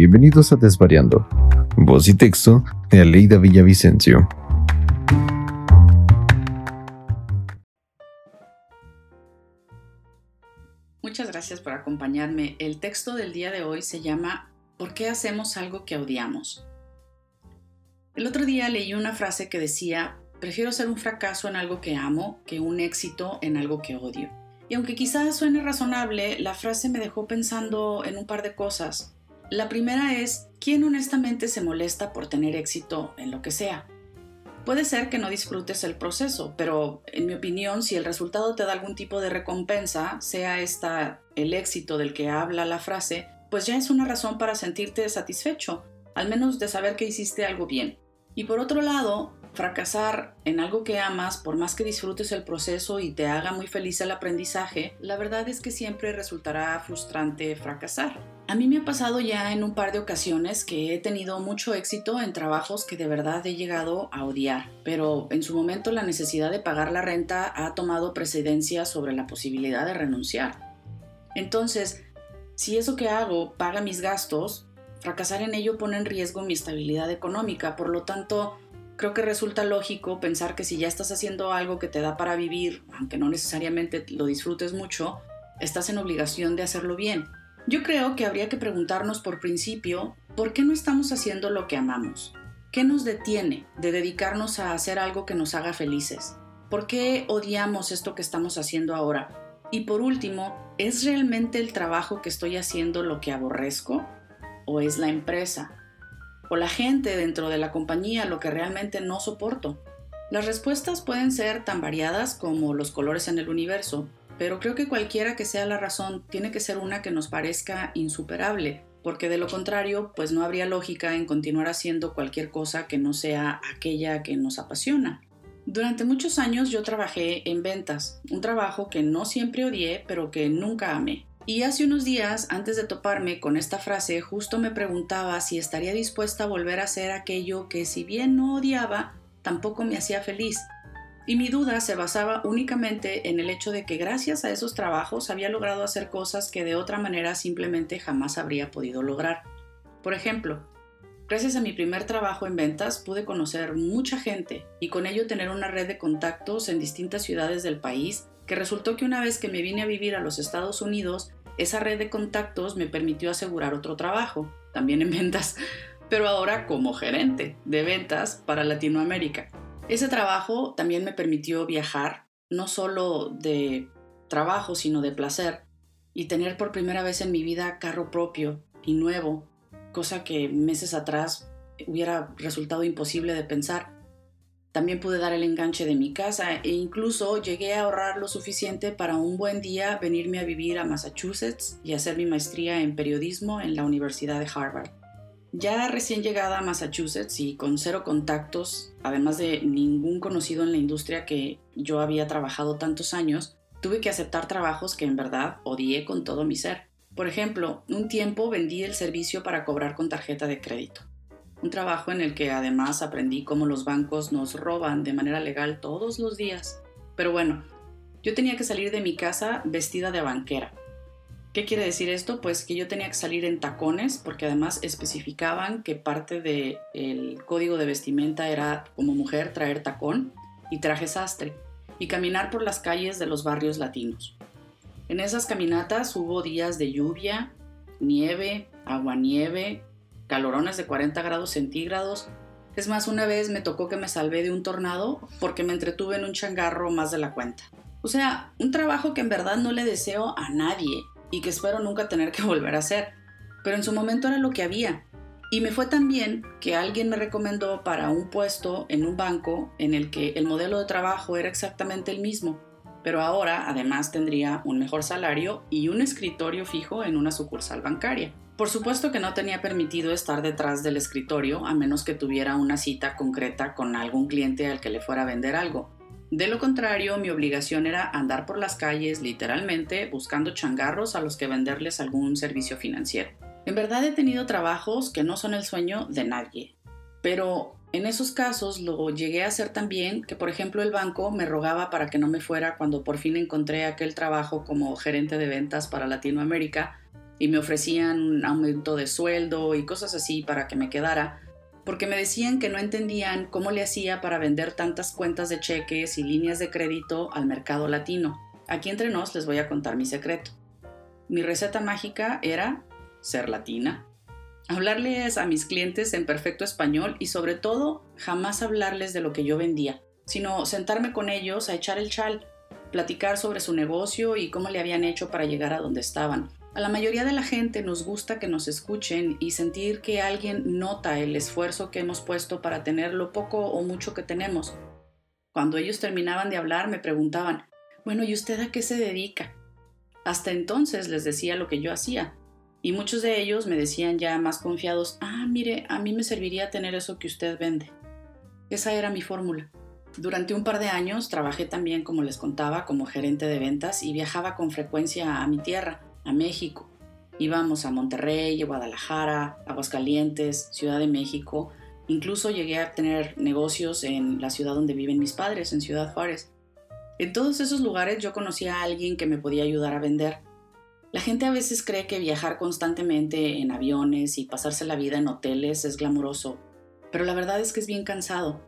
bienvenidos a Desvariando. Voz y texto de Aleida Villavicencio. Muchas gracias por acompañarme. El texto del día de hoy se llama ¿Por qué hacemos algo que odiamos? El otro día leí una frase que decía, prefiero ser un fracaso en algo que amo que un éxito en algo que odio. Y aunque quizás suene razonable, la frase me dejó pensando en un par de cosas. La primera es, ¿quién honestamente se molesta por tener éxito en lo que sea? Puede ser que no disfrutes el proceso, pero en mi opinión, si el resultado te da algún tipo de recompensa, sea esta el éxito del que habla la frase, pues ya es una razón para sentirte satisfecho, al menos de saber que hiciste algo bien. Y por otro lado, fracasar en algo que amas, por más que disfrutes el proceso y te haga muy feliz el aprendizaje, la verdad es que siempre resultará frustrante fracasar. A mí me ha pasado ya en un par de ocasiones que he tenido mucho éxito en trabajos que de verdad he llegado a odiar, pero en su momento la necesidad de pagar la renta ha tomado precedencia sobre la posibilidad de renunciar. Entonces, si eso que hago paga mis gastos, fracasar en ello pone en riesgo mi estabilidad económica, por lo tanto, creo que resulta lógico pensar que si ya estás haciendo algo que te da para vivir, aunque no necesariamente lo disfrutes mucho, estás en obligación de hacerlo bien. Yo creo que habría que preguntarnos por principio, ¿por qué no estamos haciendo lo que amamos? ¿Qué nos detiene de dedicarnos a hacer algo que nos haga felices? ¿Por qué odiamos esto que estamos haciendo ahora? Y por último, ¿es realmente el trabajo que estoy haciendo lo que aborrezco? ¿O es la empresa? o la gente dentro de la compañía lo que realmente no soporto? Las respuestas pueden ser tan variadas como los colores en el universo, pero creo que cualquiera que sea la razón tiene que ser una que nos parezca insuperable, porque de lo contrario, pues no habría lógica en continuar haciendo cualquier cosa que no sea aquella que nos apasiona. Durante muchos años yo trabajé en ventas, un trabajo que no siempre odié, pero que nunca amé. Y hace unos días, antes de toparme con esta frase, justo me preguntaba si estaría dispuesta a volver a hacer aquello que si bien no odiaba, tampoco me hacía feliz. Y mi duda se basaba únicamente en el hecho de que gracias a esos trabajos había logrado hacer cosas que de otra manera simplemente jamás habría podido lograr. Por ejemplo, gracias a mi primer trabajo en ventas pude conocer mucha gente y con ello tener una red de contactos en distintas ciudades del país que resultó que una vez que me vine a vivir a los Estados Unidos, esa red de contactos me permitió asegurar otro trabajo, también en ventas, pero ahora como gerente de ventas para Latinoamérica. Ese trabajo también me permitió viajar, no solo de trabajo, sino de placer, y tener por primera vez en mi vida carro propio y nuevo, cosa que meses atrás hubiera resultado imposible de pensar. También pude dar el enganche de mi casa e incluso llegué a ahorrar lo suficiente para un buen día venirme a vivir a Massachusetts y hacer mi maestría en periodismo en la Universidad de Harvard. Ya recién llegada a Massachusetts y con cero contactos, además de ningún conocido en la industria que yo había trabajado tantos años, tuve que aceptar trabajos que en verdad odié con todo mi ser. Por ejemplo, un tiempo vendí el servicio para cobrar con tarjeta de crédito un trabajo en el que además aprendí cómo los bancos nos roban de manera legal todos los días. Pero bueno, yo tenía que salir de mi casa vestida de banquera. ¿Qué quiere decir esto? Pues que yo tenía que salir en tacones porque además especificaban que parte del código de vestimenta era como mujer traer tacón y traje sastre y caminar por las calles de los barrios latinos. En esas caminatas hubo días de lluvia, nieve, aguanieve, calorones de 40 grados centígrados. Es más, una vez me tocó que me salvé de un tornado porque me entretuve en un changarro más de la cuenta. O sea, un trabajo que en verdad no le deseo a nadie y que espero nunca tener que volver a hacer. Pero en su momento era lo que había. Y me fue tan bien que alguien me recomendó para un puesto en un banco en el que el modelo de trabajo era exactamente el mismo, pero ahora además tendría un mejor salario y un escritorio fijo en una sucursal bancaria. Por supuesto que no tenía permitido estar detrás del escritorio a menos que tuviera una cita concreta con algún cliente al que le fuera a vender algo. De lo contrario, mi obligación era andar por las calles literalmente buscando changarros a los que venderles algún servicio financiero. En verdad he tenido trabajos que no son el sueño de nadie, pero en esos casos lo llegué a hacer también que, por ejemplo, el banco me rogaba para que no me fuera cuando por fin encontré aquel trabajo como gerente de ventas para Latinoamérica y me ofrecían un aumento de sueldo y cosas así para que me quedara, porque me decían que no entendían cómo le hacía para vender tantas cuentas de cheques y líneas de crédito al mercado latino. Aquí entre nos les voy a contar mi secreto. Mi receta mágica era ser latina. Hablarles a mis clientes en perfecto español y sobre todo jamás hablarles de lo que yo vendía, sino sentarme con ellos a echar el chal, platicar sobre su negocio y cómo le habían hecho para llegar a donde estaban. A la mayoría de la gente nos gusta que nos escuchen y sentir que alguien nota el esfuerzo que hemos puesto para tener lo poco o mucho que tenemos. Cuando ellos terminaban de hablar me preguntaban, bueno, ¿y usted a qué se dedica? Hasta entonces les decía lo que yo hacía, y muchos de ellos me decían ya más confiados, ah, mire, a mí me serviría tener eso que usted vende. Esa era mi fórmula. Durante un par de años trabajé también, como les contaba, como gerente de ventas y viajaba con frecuencia a mi tierra, a México. Íbamos a Monterrey, Guadalajara, Aguascalientes, Ciudad de México. Incluso llegué a tener negocios en la ciudad donde viven mis padres, en Ciudad Juárez. En todos esos lugares yo conocía a alguien que me podía ayudar a vender. La gente a veces cree que viajar constantemente en aviones y pasarse la vida en hoteles es glamuroso, pero la verdad es que es bien cansado.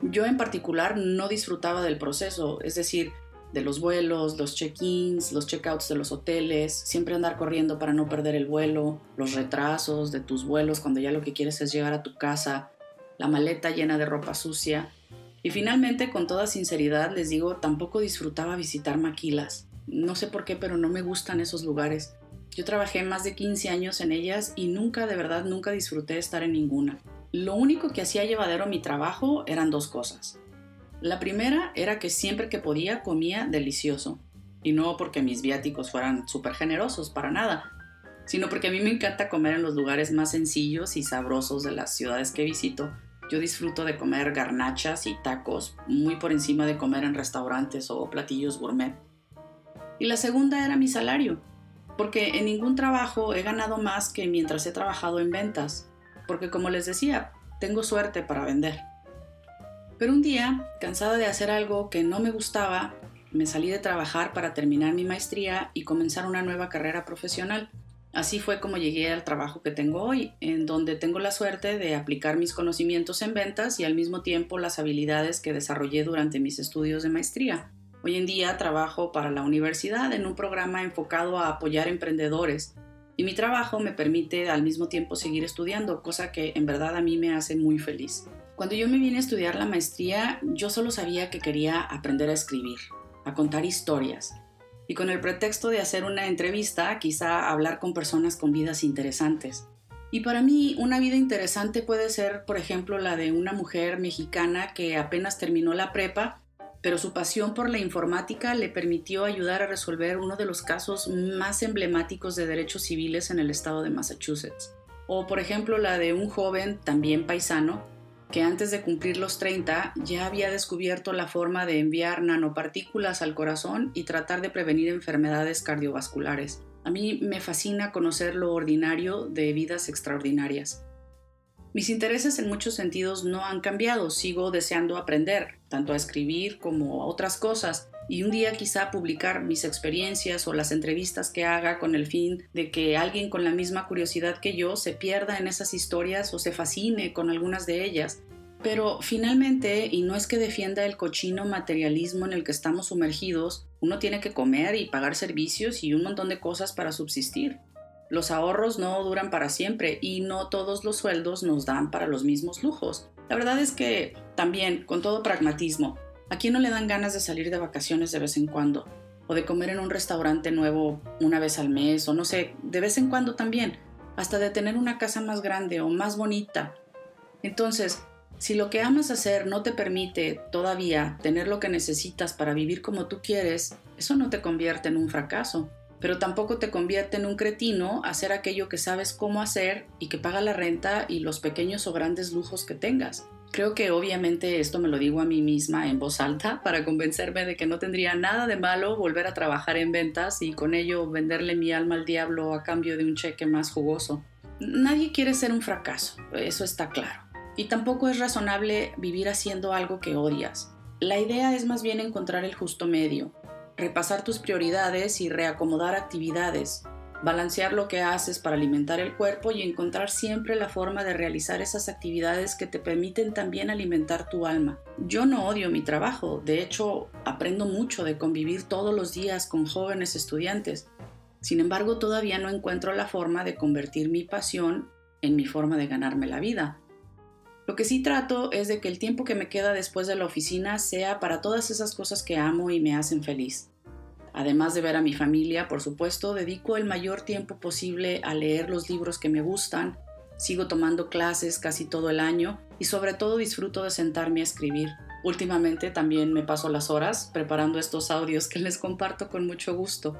Yo en particular no disfrutaba del proceso, es decir, de los vuelos, los check-ins, los check-outs de los hoteles, siempre andar corriendo para no perder el vuelo, los retrasos de tus vuelos cuando ya lo que quieres es llegar a tu casa, la maleta llena de ropa sucia. Y finalmente, con toda sinceridad, les digo, tampoco disfrutaba visitar maquilas. No sé por qué, pero no me gustan esos lugares. Yo trabajé más de 15 años en ellas y nunca, de verdad, nunca disfruté estar en ninguna. Lo único que hacía llevadero mi trabajo eran dos cosas. La primera era que siempre que podía comía delicioso. Y no porque mis viáticos fueran súper generosos, para nada, sino porque a mí me encanta comer en los lugares más sencillos y sabrosos de las ciudades que visito. Yo disfruto de comer garnachas y tacos muy por encima de comer en restaurantes o platillos gourmet. Y la segunda era mi salario, porque en ningún trabajo he ganado más que mientras he trabajado en ventas, porque como les decía, tengo suerte para vender. Pero un día, cansada de hacer algo que no me gustaba, me salí de trabajar para terminar mi maestría y comenzar una nueva carrera profesional. Así fue como llegué al trabajo que tengo hoy, en donde tengo la suerte de aplicar mis conocimientos en ventas y al mismo tiempo las habilidades que desarrollé durante mis estudios de maestría. Hoy en día trabajo para la universidad en un programa enfocado a apoyar emprendedores y mi trabajo me permite al mismo tiempo seguir estudiando, cosa que en verdad a mí me hace muy feliz. Cuando yo me vine a estudiar la maestría, yo solo sabía que quería aprender a escribir, a contar historias, y con el pretexto de hacer una entrevista, quizá hablar con personas con vidas interesantes. Y para mí, una vida interesante puede ser, por ejemplo, la de una mujer mexicana que apenas terminó la prepa, pero su pasión por la informática le permitió ayudar a resolver uno de los casos más emblemáticos de derechos civiles en el estado de Massachusetts. O, por ejemplo, la de un joven, también paisano, que antes de cumplir los 30 ya había descubierto la forma de enviar nanopartículas al corazón y tratar de prevenir enfermedades cardiovasculares. A mí me fascina conocer lo ordinario de vidas extraordinarias. Mis intereses en muchos sentidos no han cambiado, sigo deseando aprender, tanto a escribir como a otras cosas, y un día quizá publicar mis experiencias o las entrevistas que haga con el fin de que alguien con la misma curiosidad que yo se pierda en esas historias o se fascine con algunas de ellas. Pero finalmente, y no es que defienda el cochino materialismo en el que estamos sumergidos, uno tiene que comer y pagar servicios y un montón de cosas para subsistir. Los ahorros no duran para siempre y no todos los sueldos nos dan para los mismos lujos. La verdad es que también, con todo pragmatismo, ¿A quién no le dan ganas de salir de vacaciones de vez en cuando? O de comer en un restaurante nuevo una vez al mes, o no sé, de vez en cuando también, hasta de tener una casa más grande o más bonita. Entonces, si lo que amas hacer no te permite todavía tener lo que necesitas para vivir como tú quieres, eso no te convierte en un fracaso, pero tampoco te convierte en un cretino hacer aquello que sabes cómo hacer y que paga la renta y los pequeños o grandes lujos que tengas. Creo que obviamente esto me lo digo a mí misma en voz alta para convencerme de que no tendría nada de malo volver a trabajar en ventas y con ello venderle mi alma al diablo a cambio de un cheque más jugoso. Nadie quiere ser un fracaso, eso está claro. Y tampoco es razonable vivir haciendo algo que odias. La idea es más bien encontrar el justo medio, repasar tus prioridades y reacomodar actividades, balancear lo que haces para alimentar el cuerpo y encontrar siempre la forma de realizar esas actividades que te permiten también alimentar tu alma. Yo no odio mi trabajo, de hecho aprendo mucho de convivir todos los días con jóvenes estudiantes. Sin embargo, todavía no encuentro la forma de convertir mi pasión en mi forma de ganarme la vida. Lo que sí trato es de que el tiempo que me queda después de la oficina sea para todas esas cosas que amo y me hacen feliz. Además de ver a mi familia, por supuesto, dedico el mayor tiempo posible a leer los libros que me gustan, sigo tomando clases casi todo el año y sobre todo disfruto de sentarme a escribir. Últimamente también me paso las horas preparando estos audios que les comparto con mucho gusto.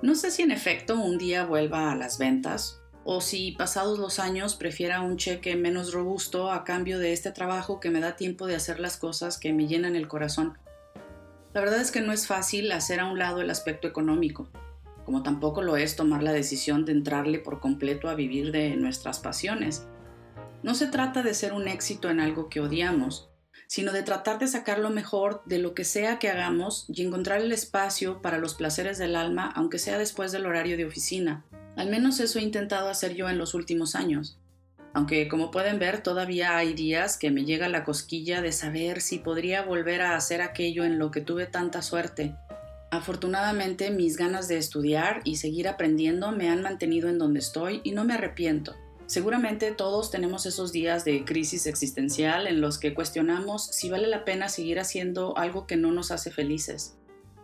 No sé si en efecto un día vuelva a las ventas o si pasados los años prefiera un cheque menos robusto a cambio de este trabajo que me da tiempo de hacer las cosas que me llenan el corazón. La verdad es que no es fácil hacer a un lado el aspecto económico, como tampoco lo es tomar la decisión de entrarle por completo a vivir de nuestras pasiones. No se trata de ser un éxito en algo que odiamos, sino de tratar de sacar lo mejor de lo que sea que hagamos y encontrar el espacio para los placeres del alma, aunque sea después del horario de oficina. Al menos eso he intentado hacer yo en los últimos años aunque como pueden ver todavía hay días que me llega la cosquilla de saber si podría volver a hacer aquello en lo que tuve tanta suerte. Afortunadamente mis ganas de estudiar y seguir aprendiendo me han mantenido en donde estoy y no me arrepiento. Seguramente todos tenemos esos días de crisis existencial en los que cuestionamos si vale la pena seguir haciendo algo que no nos hace felices.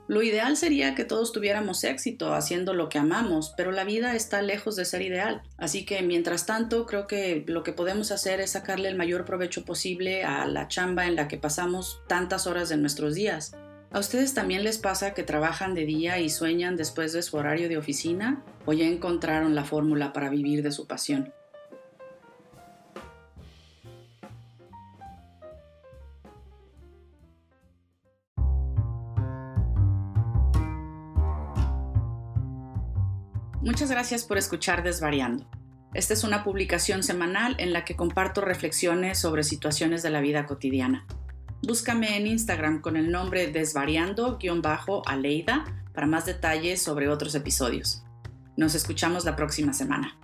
Lo ideal sería que todos tuviéramos éxito haciendo lo que amamos, pero la vida está lejos de ser ideal. Así que mientras tanto creo que lo que podemos hacer es sacarle el mayor provecho posible a la chamba en la que pasamos tantas horas de nuestros días. ¿A ustedes también les pasa que trabajan de día y sueñan después de su horario de oficina? ¿O ya encontraron la fórmula para vivir de su pasión? Muchas gracias por escuchar Desvariando. Esta es una publicación semanal en la que comparto reflexiones sobre situaciones de la vida cotidiana. Búscame en Instagram con el nombre desvariando-aleida para más detalles sobre otros episodios. Nos escuchamos la próxima semana.